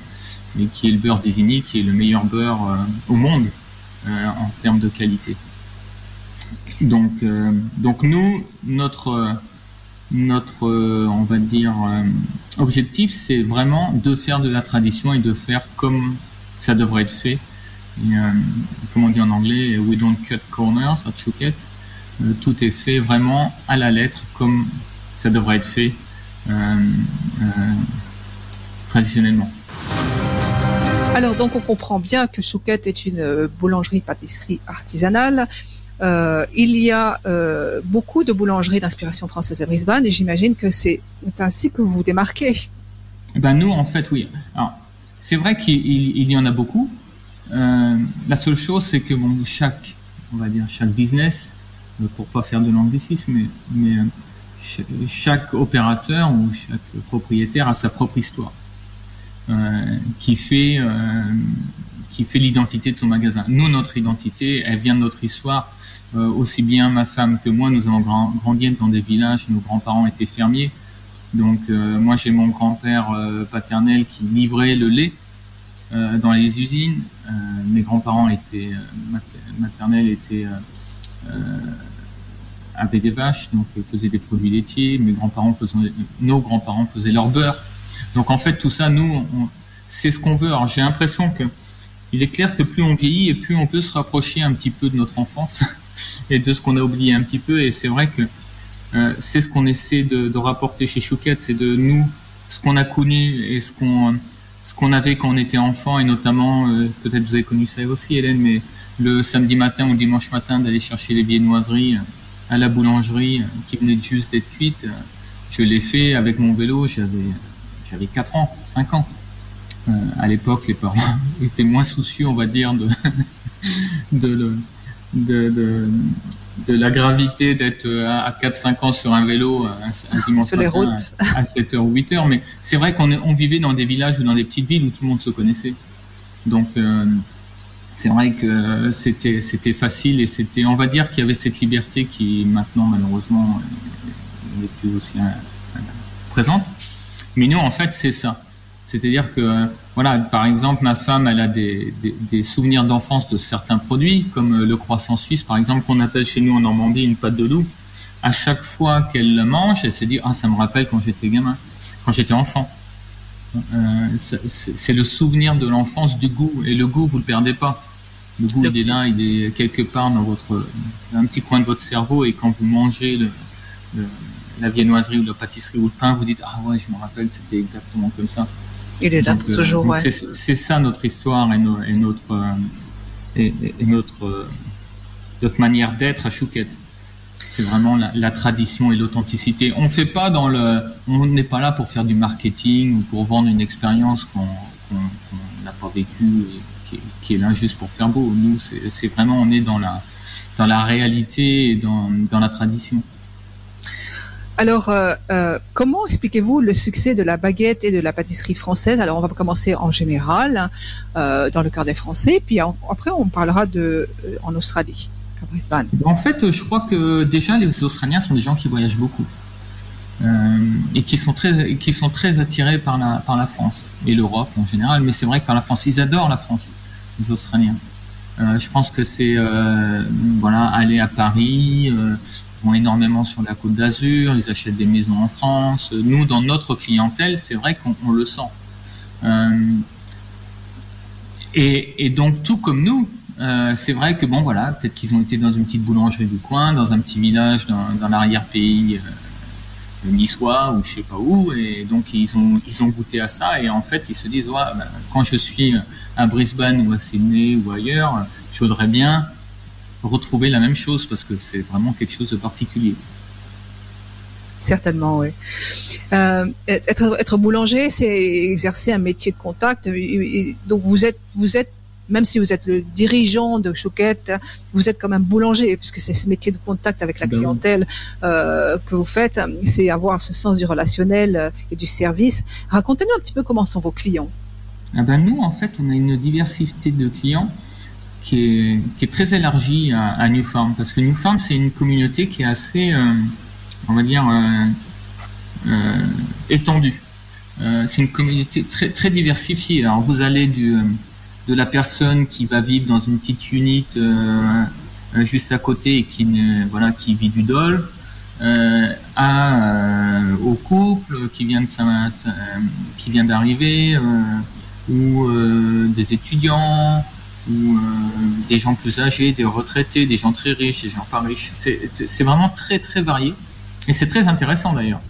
et qui est le beurre désigné, qui est le meilleur beurre euh, au monde en termes de qualité. Donc, donc nous, notre, notre, on va dire, objectif, c'est vraiment de faire de la tradition et de faire comme ça devrait être fait. Comme on dit en anglais, we don't cut corners at Chouquette. tout est fait vraiment à la lettre comme ça devrait être fait traditionnellement.
Alors donc on comprend bien que Chouquette est une euh, boulangerie-pâtisserie artisanale. Euh, il y a euh, beaucoup de boulangeries d'inspiration française à Brisbane et j'imagine que c'est ainsi que vous vous démarquez.
Eh ben nous en fait oui. c'est vrai qu'il y en a beaucoup. la seule chose c'est que chaque on va dire chaque business pour pas faire de l'anglicisme mais, chaque opérateur ou chaque propriétaire a sa propre histoire. Euh, qui fait euh, qui fait l'identité de son magasin. Nous, notre identité, elle vient de notre histoire. Euh, aussi bien ma femme que moi, nous avons grandi dans des villages. Nos grands-parents étaient fermiers. Donc, moi, j'ai mon grand-père paternel qui livrait le lait dans les usines. mes grands-parents étaient maternels étaient avaient des vaches, donc faisaient des produits laitiers. Mes grands-parents nos grands-parents faisaient leur beurre. Donc en fait, tout ça, nous, c'est ce qu'on veut. Alors j'ai l'impression que il est clair que plus on vieillit et plus on peut se rapprocher un petit peu de notre enfance et de ce qu'on a oublié un petit peu. Et c'est vrai que euh, c'est ce qu'on essaie de, rapporter chez Chouquette, c'est de nous ce qu'on a connu et ce qu'on ce qu'on avait quand on était enfant et notamment euh, peut-être vous avez connu ça aussi Hélène, mais le samedi matin ou dimanche matin d'aller chercher les viennoiseries à la boulangerie qui venait juste d'être cuite. Je l'ai fait avec mon vélo, j'avais j'avais 4 ans, 5 ans. Euh, à l'époque, les parents étaient moins soucieux, on va dire, de, de, de, de, la gravité d'être à 4-5 ans sur un vélo un, dimanche sur les routes. À, 7h ou 8h. Mais c'est vrai qu'on on vivait dans des villages ou dans des petites villes où tout le monde se connaissait. Donc, euh, c'est vrai que c'était, c'était facile et c'était, on va dire qu'il y avait cette liberté qui maintenant, malheureusement, n'est plus aussi euh, présente. Mais nous, en fait, c'est ça. C'est-à-dire que, voilà, par exemple, ma femme, elle a des, souvenirs d'enfance de certains produits, comme euh, le croissant suisse, par exemple, qu'on appelle chez nous en Normandie une pâte de loup. À chaque fois qu'elle le mange, elle se dit, ah, ça me rappelle quand j'étais gamin, quand j'étais enfant. Euh, c'est le souvenir de l'enfance du goût, et le goût, vous le perdez pas. Le goût, il est là, il est quelque part dans votre, un petit coin de votre cerveau, et quand vous mangez la viennoiserie ou la pâtisserie ou le pain, vous dites ah ouais, je me rappelle, c'était exactement comme ça.
Il est là pour toujours, ouais.
C'est ça notre histoire et, notre euh, et, notre euh, notre manière d'être à Chouquette. C'est vraiment la, tradition et l'authenticité. On fait pas dans le, on n'est pas là pour faire du marketing ou pour vendre une expérience qu'on n'a pas vécue et qui, est là juste pour faire beau. Nous, c'est vraiment on est dans la dans la réalité et dans, dans la tradition.
Alors, euh, euh, comment expliquez-vous le succès de la baguette et de la pâtisserie française? Alors, on va commencer en général, euh, dans le cœur des Français, puis après, on parlera de en Australie, à Brisbane.
En fait, je crois que déjà, les Australiens sont des gens qui voyagent beaucoup et qui sont très, qui sont très attirés par la, par la France et l'Europe en général. Mais c'est vrai que par la France, ils adorent la France, les Australiens. je pense que c'est voilà aller à Paris, vont énormément sur la côte d'Azur, ils achètent des maisons en France. Nous, dans notre clientèle, c'est vrai qu'on le sent. Euh, et, donc, tout comme nous, euh, c'est vrai que bon, voilà, peut-être qu'ils ont été dans une petite boulangerie du coin, dans un petit village, dans, l'arrière-pays euh, niçois ou je sais pas où, et donc ils ont goûté à ça et en fait ils se disent ouais, ben, quand je suis à Brisbane ou à Sydney ou ailleurs, je voudrais bien retrouver la même chose parce que c'est vraiment quelque chose de particulier.
Certainement, oui. Euh, être, être boulanger, c'est exercer un métier de contact. donc vous êtes, vous êtes, même si vous êtes le dirigeant de Chouquette, vous êtes comme un boulanger, puisque c'est ce métier de contact avec la ben clientèle euh, que vous faites. C'est avoir ce sens du relationnel euh, et du service. Racontez-nous un petit peu comment sont vos clients.
Ah ben nous, en fait, on a une diversité de clients qui est, très élargie à, New Farm, parce que New Farm, c'est une communauté qui est assez, euh, on va dire, euh, euh, étendue. c'est une communauté très, très diversifiée. Alors, vous allez de la personne qui va vivre dans une petite unité juste à côté et qui, voilà, qui vit du dol, à, au couple qui vient de qui vient d'arriver, ou des étudiants, ou euh, des gens plus âgés, des retraités, des gens très riches, des gens pas riches. C'est vraiment très très varié et c'est très intéressant d'ailleurs.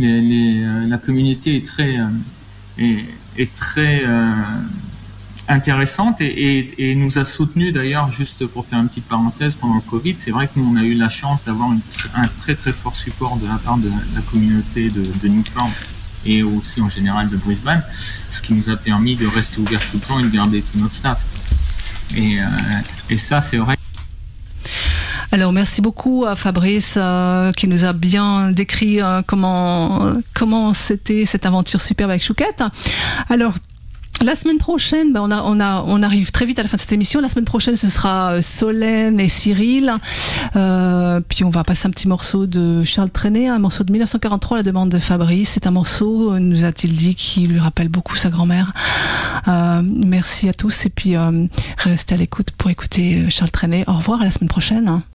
Euh, la communauté est très euh, est, très intéressante et, nous a soutenu d'ailleurs, juste pour faire une petite parenthèse, pendant le Covid, c'est vrai que nous on a eu la chance d'avoir un très très fort support de la part de la communauté de, de Newfoundland et aussi en général de Brisbane, ce qui nous a permis de rester ouvert tout le temps et de garder tout notre staff. Et, euh, et ça c'est vrai.
Alors merci beaucoup à Fabrice euh, qui nous a bien décrit euh, comment comment c'était cette aventure superbe avec Chouquette. Alors la semaine prochaine, ben, on, a, on, a, on arrive très vite à la fin de cette émission. La semaine prochaine, ce sera euh, Solène et Cyril. Euh, puis on va passer un petit morceau de Charles Trenet, un morceau de 1943, la demande de Fabrice. C'est un morceau, euh, nous a-t-il dit, qui lui rappelle beaucoup sa grand-mère. Euh, merci à tous et puis euh, restez à l'écoute pour écouter euh, Charles Trenet. Au revoir, à la semaine prochaine.